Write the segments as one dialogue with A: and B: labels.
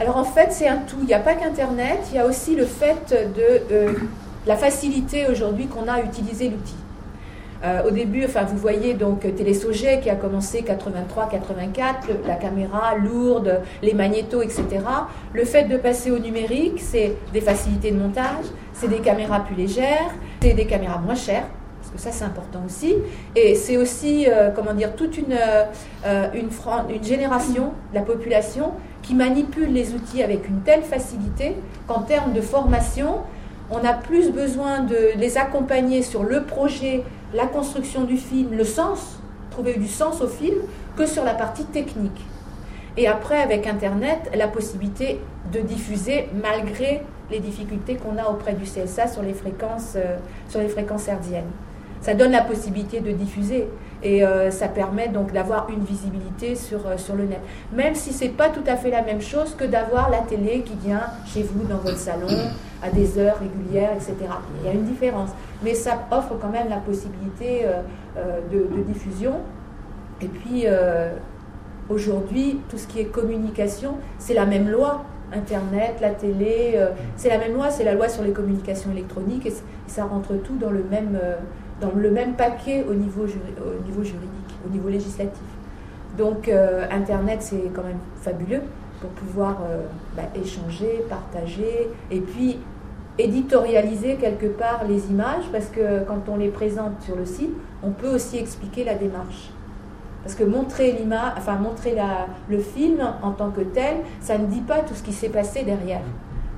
A: Alors en fait, c'est un tout. Il n'y a pas qu'Internet, il y a aussi le fait de euh, la facilité aujourd'hui qu'on a à utiliser l'outil. Euh, au début, enfin, vous voyez donc Télésauger qui a commencé 83-84, la caméra lourde, les magnétos, etc. Le fait de passer au numérique, c'est des facilités de montage, c'est des caméras plus légères, c'est des caméras moins chères, parce que ça c'est important aussi. Et c'est aussi, euh, comment dire, toute une, euh, une, une génération la population qui manipule les outils avec une telle facilité qu'en termes de formation, on a plus besoin de les accompagner sur le projet la construction du film, le sens, trouver du sens au film, que sur la partie technique. Et après, avec Internet, la possibilité de diffuser malgré les difficultés qu'on a auprès du CSA sur les fréquences, euh, sur les fréquences. Ça donne la possibilité de diffuser et euh, ça permet donc d'avoir une visibilité sur, euh, sur le net. Même si ce n'est pas tout à fait la même chose que d'avoir la télé qui vient chez vous dans votre salon à des heures régulières, etc. Il y a une différence. Mais ça offre quand même la possibilité euh, de, diffusion. Et puis aujourd'hui, tout ce qui est communication, c'est la même loi. Internet, la télé, c'est la même loi, c'est la loi sur les communications électroniques et, ça rentre tout dans le même, dans le même paquet au niveau, au niveau juridique, au niveau législatif. Donc euh, Internet, c'est quand même fabuleux pour pouvoir euh, bah, échanger, partager, et puis éditorialiser quelque part les images, parce que quand on les présente sur le site, on peut aussi expliquer la démarche. Parce que montrer le film en tant que tel, ça ne dit pas tout ce qui s'est passé derrière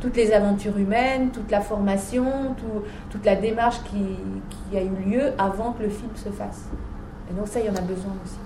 A: toutes les aventures humaines, toute la formation, toute la démarche qui, qui, a eu lieu avant que le film se fasse. Et donc ça, il y en a besoin aussi.